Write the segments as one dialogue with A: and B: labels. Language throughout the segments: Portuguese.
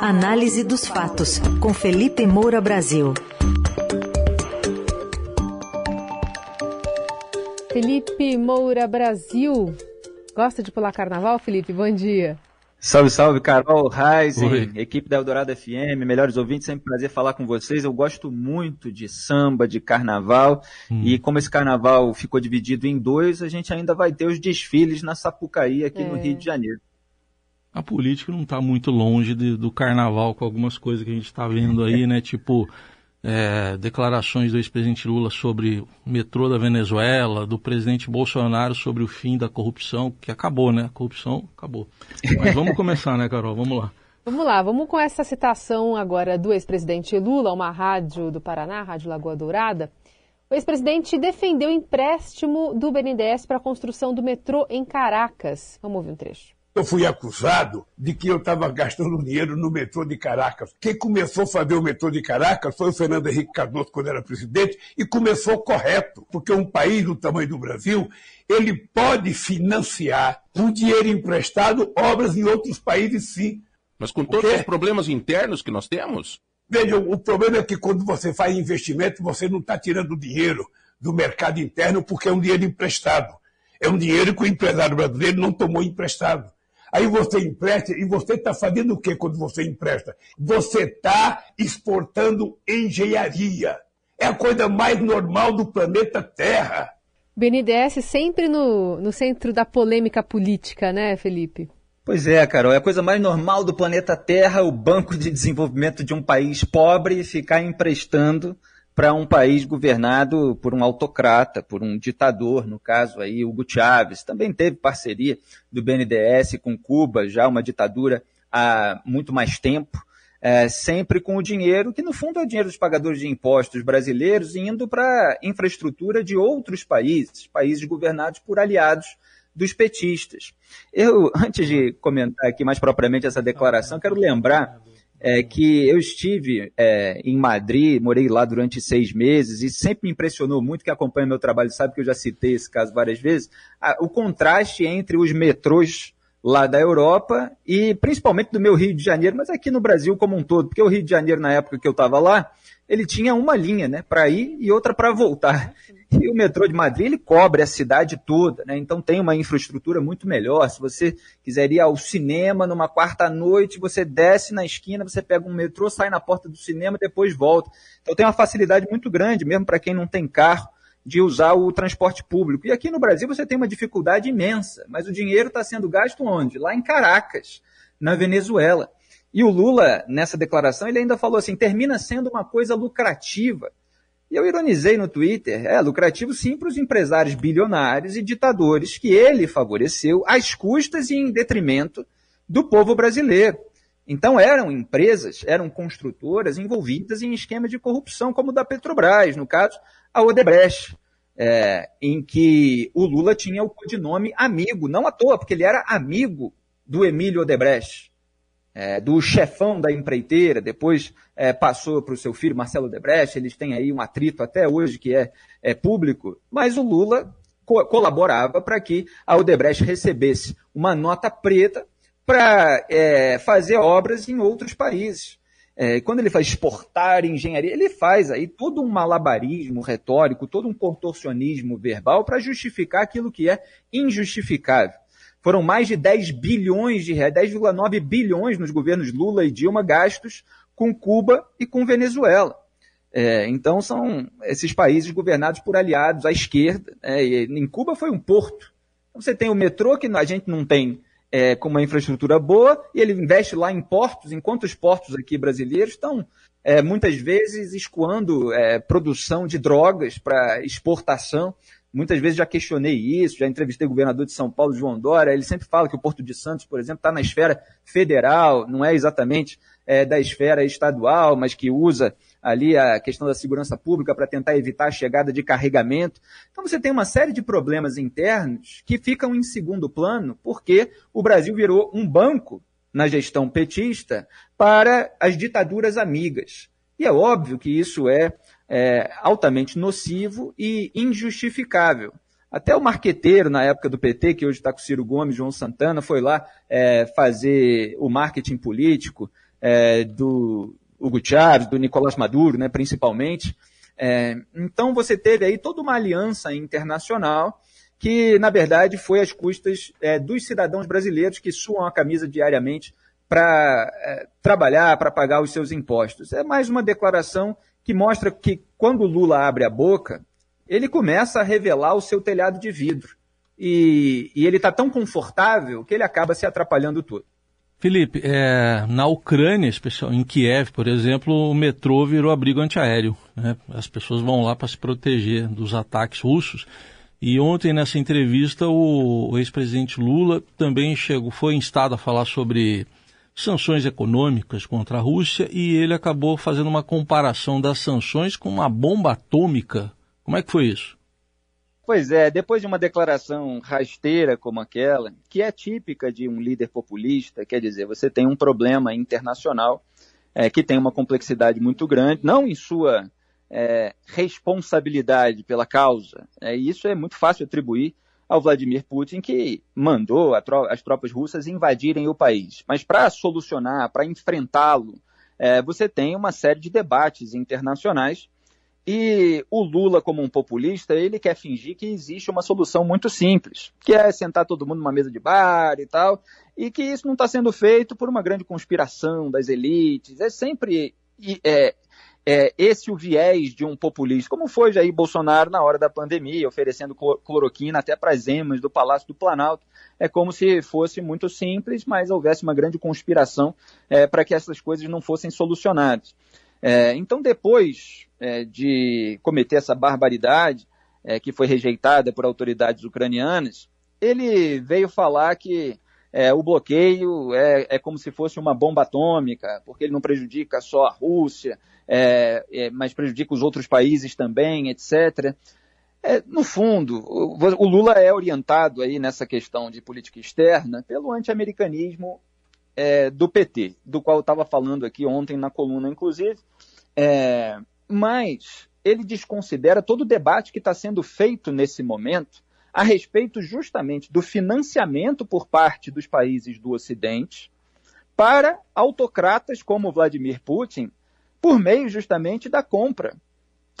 A: Análise dos fatos, com Felipe Moura Brasil.
B: Felipe Moura Brasil. Gosta de pular carnaval, Felipe? Bom dia.
C: Salve, salve, Carol, Reisen, equipe da Eldorado FM, melhores ouvintes, sempre prazer falar com vocês. Eu gosto muito de samba, de carnaval, hum. e como esse carnaval ficou dividido em dois, a gente ainda vai ter os desfiles na Sapucaí, aqui é. no Rio de Janeiro
D: a política não está muito longe de, do carnaval com algumas coisas que a gente está vendo aí, né? Tipo, é, declarações do ex-presidente Lula sobre o metrô da Venezuela, do presidente Bolsonaro sobre o fim da corrupção, que acabou, né? A corrupção acabou. Mas vamos começar, né, Carol? Vamos lá.
B: Vamos lá, vamos com essa citação agora do ex-presidente Lula, uma rádio do Paraná, Rádio Lagoa Dourada. O ex-presidente defendeu empréstimo do BNDES para a construção do metrô em Caracas. Vamos ouvir um trecho.
E: Eu fui acusado de que eu estava gastando dinheiro no metrô de Caracas. Quem começou a fazer o metrô de Caracas foi o Fernando Henrique Cardoso, quando era presidente, e começou correto, porque um país do tamanho do Brasil, ele pode financiar, com dinheiro emprestado, obras em outros países, sim.
F: Mas com todos os problemas internos que nós temos?
E: Veja, o problema é que quando você faz investimento, você não está tirando dinheiro do mercado interno porque é um dinheiro emprestado. É um dinheiro que o empresário brasileiro não tomou emprestado. Aí você empresta e você está fazendo o que quando você empresta? Você está exportando engenharia. É a coisa mais normal do planeta Terra.
B: BNDES sempre no, no centro da polêmica política, né, Felipe?
C: Pois é, Carol, é a coisa mais normal do planeta Terra o Banco de Desenvolvimento de um país pobre ficar emprestando para um país governado por um autocrata, por um ditador, no caso aí Hugo Chávez. Também teve parceria do BNDES com Cuba, já uma ditadura há muito mais tempo, é, sempre com o dinheiro, que no fundo é o dinheiro dos pagadores de impostos brasileiros, indo para infraestrutura de outros países, países governados por aliados dos petistas. Eu, antes de comentar aqui mais propriamente essa declaração, quero lembrar é que eu estive é, em Madrid, morei lá durante seis meses e sempre me impressionou muito, que acompanha meu trabalho sabe que eu já citei esse caso várias vezes, a, o contraste entre os metrôs lá da Europa e principalmente do meu Rio de Janeiro, mas aqui no Brasil como um todo, porque o Rio de Janeiro, na época que eu estava lá, ele tinha uma linha né, para ir e outra para voltar. E o metrô de Madrid ele cobre a cidade toda, né? então tem uma infraestrutura muito melhor. Se você quiser ir ao cinema numa quarta noite, você desce na esquina, você pega um metrô, sai na porta do cinema e depois volta. Então tem uma facilidade muito grande, mesmo para quem não tem carro, de usar o transporte público. E aqui no Brasil você tem uma dificuldade imensa, mas o dinheiro está sendo gasto onde? Lá em Caracas, na Venezuela. E o Lula, nessa declaração, ele ainda falou assim: termina sendo uma coisa lucrativa e eu ironizei no Twitter, é lucrativo sim para os empresários bilionários e ditadores que ele favoreceu às custas e em detrimento do povo brasileiro. Então eram empresas, eram construtoras envolvidas em esquema de corrupção, como o da Petrobras, no caso, a Odebrecht, é, em que o Lula tinha o codinome amigo, não à toa, porque ele era amigo do Emílio Odebrecht é, do chefão da empreiteira, depois é, passou para o seu filho Marcelo Debrecht, eles têm aí um atrito até hoje que é, é público, mas o Lula co colaborava para que a Odebrecht recebesse uma nota preta para é, fazer obras em outros países. É, quando ele faz exportar engenharia, ele faz aí todo um malabarismo retórico, todo um contorcionismo verbal para justificar aquilo que é injustificável. Foram mais de 10 bilhões de reais, 10,9 bilhões nos governos Lula e Dilma gastos com Cuba e com Venezuela. É, então são esses países governados por aliados à esquerda. É, em Cuba foi um porto. Então, você tem o metrô que a gente não tem é, com uma infraestrutura boa e ele investe lá em portos, enquanto os portos aqui brasileiros estão é, muitas vezes escoando é, produção de drogas para exportação. Muitas vezes já questionei isso, já entrevistei o governador de São Paulo, João Dória, ele sempre fala que o Porto de Santos, por exemplo, está na esfera federal, não é exatamente é, da esfera estadual, mas que usa ali a questão da segurança pública para tentar evitar a chegada de carregamento. Então você tem uma série de problemas internos que ficam em segundo plano, porque o Brasil virou um banco na gestão petista para as ditaduras amigas. E é óbvio que isso é é, altamente nocivo e injustificável. Até o marqueteiro, na época do PT, que hoje está com Ciro Gomes, João Santana, foi lá é, fazer o marketing político é, do Hugo Chávez, do Nicolás Maduro, né, principalmente. É, então você teve aí toda uma aliança internacional que, na verdade, foi às custas é, dos cidadãos brasileiros que suam a camisa diariamente para é, trabalhar, para pagar os seus impostos. É mais uma declaração que mostra que quando Lula abre a boca, ele começa a revelar o seu telhado de vidro. E, e ele está tão confortável que ele acaba se atrapalhando tudo.
D: Felipe, é, na Ucrânia, especial, em Kiev, por exemplo, o metrô virou abrigo antiaéreo. Né? As pessoas vão lá para se proteger dos ataques russos. E ontem, nessa entrevista, o, o ex-presidente Lula também chegou, foi instado a falar sobre sanções econômicas contra a Rússia e ele acabou fazendo uma comparação das sanções com uma bomba atômica. Como é que foi isso?
C: Pois é, depois de uma declaração rasteira como aquela, que é típica de um líder populista, quer dizer, você tem um problema internacional é, que tem uma complexidade muito grande, não em sua é, responsabilidade pela causa, é, isso é muito fácil atribuir ao Vladimir Putin, que mandou as tropas russas invadirem o país. Mas para solucionar, para enfrentá-lo, é, você tem uma série de debates internacionais e o Lula, como um populista, ele quer fingir que existe uma solução muito simples, que é sentar todo mundo numa mesa de bar e tal, e que isso não está sendo feito por uma grande conspiração das elites. É sempre é, é, esse o viés de um populista, como foi Jair Bolsonaro na hora da pandemia, oferecendo cloroquina até para as emas do Palácio do Planalto. É como se fosse muito simples, mas houvesse uma grande conspiração é, para que essas coisas não fossem solucionadas. É, então, depois é, de cometer essa barbaridade, é, que foi rejeitada por autoridades ucranianas, ele veio falar que é, o bloqueio é, é, como se fosse uma bomba atômica, porque ele não prejudica só a Rússia, é, é mas prejudica os outros países também, etc. É, no fundo, o, o, Lula é orientado aí nessa questão de política externa pelo anti-americanismo é, do PT, do qual eu estava falando aqui ontem na coluna, inclusive, mas ele desconsidera todo o debate que está sendo feito nesse momento a respeito justamente do financiamento por parte dos países do Ocidente para autocratas como Vladimir Putin, por meio justamente da compra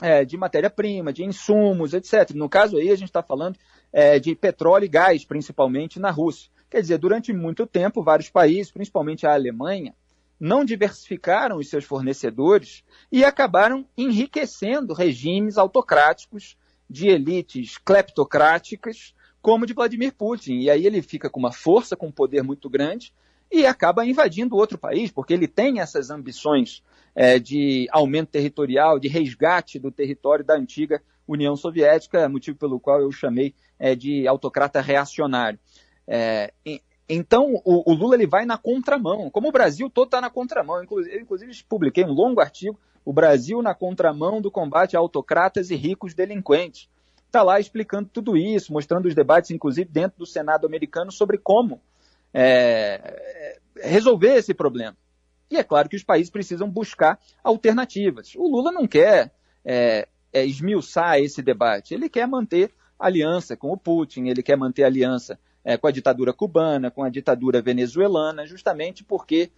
C: é, de matéria-prima, de insumos, etc. No caso aí, a gente está falando é, de petróleo e gás, principalmente na Rússia. Quer dizer, durante muito tempo, vários países, principalmente a Alemanha, não diversificaram os seus fornecedores e acabaram enriquecendo regimes autocráticos de elites cleptocráticas, como de Vladimir Putin. E aí ele fica com uma força, com um poder muito grande e acaba invadindo outro país, porque ele tem essas ambições é, de aumento territorial, de resgate do território da antiga União Soviética, motivo pelo qual eu chamei é, de autocrata reacionário. É, então, o, o, Lula ele vai na contramão, como o Brasil todo está na contramão. Eu, inclusive, publiquei um longo artigo, O Brasil na contramão do combate a autocratas e ricos delinquentes. Está lá explicando tudo isso, mostrando os debates, inclusive, dentro do Senado americano, sobre como é, resolver esse problema. E é claro que os países precisam buscar alternativas. O Lula não quer é, é, esmiuçar esse debate, ele quer manter aliança com o Putin, ele quer manter aliança é, com a ditadura cubana, com a ditadura venezuelana, justamente porque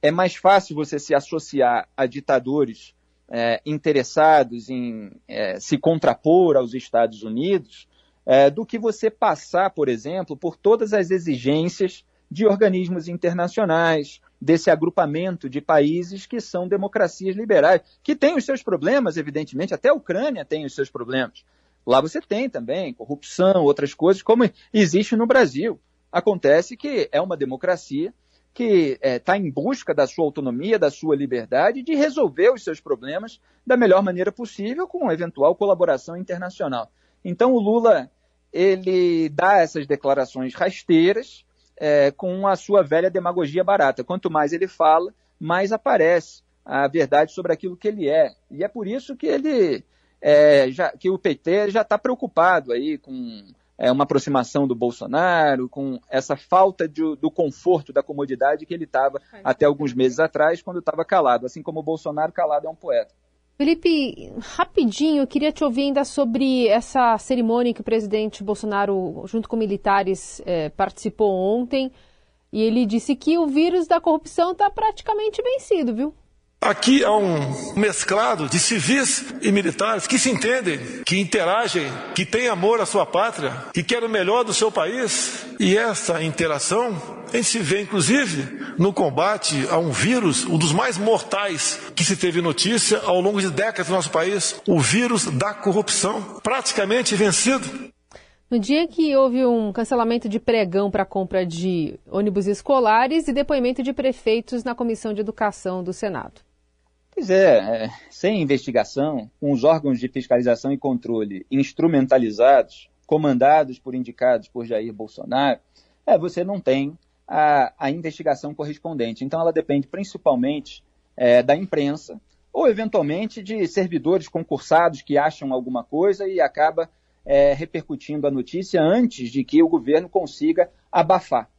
C: é mais fácil você se associar a ditadores é, interessados em é, se contrapor aos Estados Unidos é, do que você passar, por exemplo, por todas as exigências de organismos internacionais, desse agrupamento de países que são democracias liberais, que têm os seus problemas, evidentemente, até a Ucrânia tem os seus problemas, Lá você tem também corrupção, outras coisas, como existe no Brasil. Acontece que é uma democracia que está é, tá em busca da sua autonomia, da sua liberdade, de resolver os seus problemas da melhor maneira possível, com eventual colaboração internacional. Então o Lula ele dá essas declarações rasteiras é, com a sua velha demagogia barata. Quanto mais ele fala, mais aparece a verdade sobre aquilo que ele é. E é por isso que ele é, já, que o PT já está preocupado aí com é, uma aproximação do Bolsonaro, com essa falta de, do conforto, da comodidade que ele estava até alguns meses atrás, quando estava calado. Assim como o Bolsonaro, calado é um poeta.
B: Felipe, rapidinho, eu queria te ouvir ainda sobre essa cerimônia que o presidente Bolsonaro, junto com militares, é, participou ontem. E ele disse que o vírus da corrupção está praticamente vencido, viu?
G: Aqui há um mesclado de civis e militares que se entendem, que interagem, que têm amor à sua pátria, que querem o melhor do seu país. E essa interação a gente se vê, inclusive, no combate a um vírus, um dos mais mortais que se teve notícia ao longo de décadas no nosso país, o vírus da corrupção, praticamente vencido.
B: No dia que houve um cancelamento de pregão para compra de ônibus escolares e depoimento de prefeitos na Comissão de Educação do Senado.
C: Pois é, é, sem investigação, com os órgãos de fiscalização e controle instrumentalizados, comandados por indicados por Jair Bolsonaro, é, você não tem a, a investigação correspondente. Então, ela depende principalmente é, da imprensa ou, eventualmente, de servidores concursados que acham alguma coisa e acaba é, repercutindo a notícia antes de que o governo consiga abafar.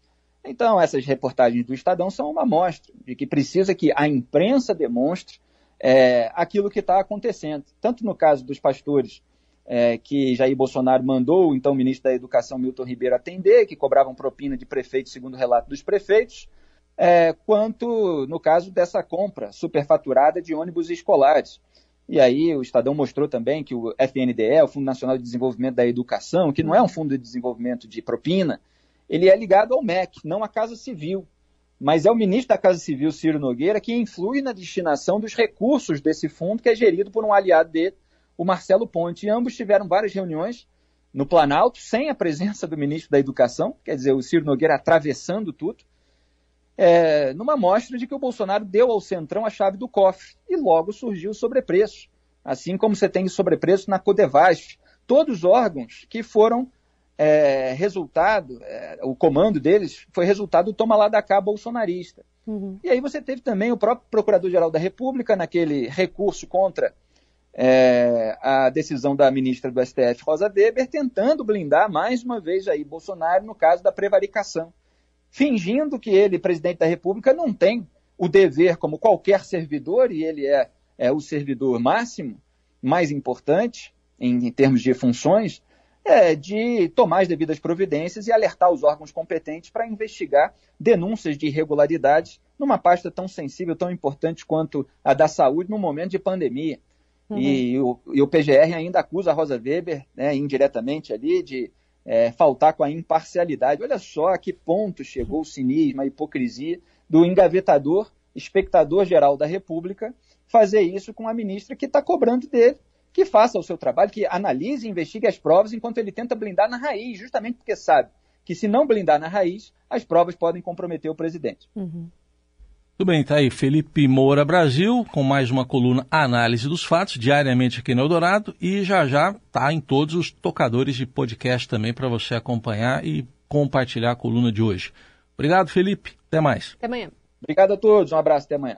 C: Então, essas reportagens do Estadão são uma amostra de que precisa que a imprensa demonstre é, aquilo que está acontecendo. Tanto no caso dos pastores é, que Jair Bolsonaro mandou, então, ministro da Educação Milton Ribeiro atender, que cobravam propina de prefeitos, segundo o relato dos prefeitos, é, quanto no caso dessa compra superfaturada de ônibus escolares. E aí o Estadão mostrou também que o FNDE, o Fundo Nacional de Desenvolvimento da Educação, que não é um fundo de desenvolvimento de propina, ele é ligado ao MEC, não à Casa Civil mas é o ministro da Casa Civil, Ciro Nogueira, que influi na destinação dos recursos desse fundo, que é gerido por um aliado dele, o Marcelo Ponte. E ambos tiveram várias reuniões no Planalto, sem a presença do ministro da Educação, quer dizer, o Ciro Nogueira atravessando tudo, é, numa mostra de que o Bolsonaro deu ao Centrão a chave do cofre. E logo surgiu o sobrepreço. Assim como você tem sobrepreço na Codevasf. Todos os órgãos que foram é, resultado, é, o comando deles foi resultado do toma lá da cá bolsonarista. Uhum. E aí você teve também o próprio Procurador-Geral da República, naquele recurso contra é, a decisão da ministra do STF, Rosa Weber, tentando blindar mais uma vez aí Bolsonaro no caso da prevaricação, fingindo que ele, presidente da República, não tem o dever como qualquer servidor, e ele é, é o servidor máximo, mais importante em, em termos de funções, é, de tomar as devidas providências e alertar os órgãos competentes para investigar denúncias de irregularidades numa pasta tão sensível, tão importante quanto a da saúde no momento de pandemia. Uhum. E, o, e, o, PGR ainda acusa a Rosa Weber, né, indiretamente ali, de é, faltar com a imparcialidade. Olha só a que ponto chegou o cinismo, a hipocrisia do engavetador, espectador geral da República, fazer isso com a ministra que está cobrando dele que faça o seu trabalho, que analise e investigue as provas enquanto ele tenta blindar na raiz, justamente porque sabe que se não blindar na raiz, as provas podem comprometer o presidente.
D: Uhum. Tudo bem, tá aí Felipe Moura Brasil, com mais uma coluna Análise dos Fatos, diariamente aqui no Eldorado, e já já tá em todos os tocadores de podcast também para você acompanhar e compartilhar a coluna de hoje. Obrigado, Felipe. Até mais.
B: Até amanhã.
C: Obrigado a todos. Um abraço. Até amanhã.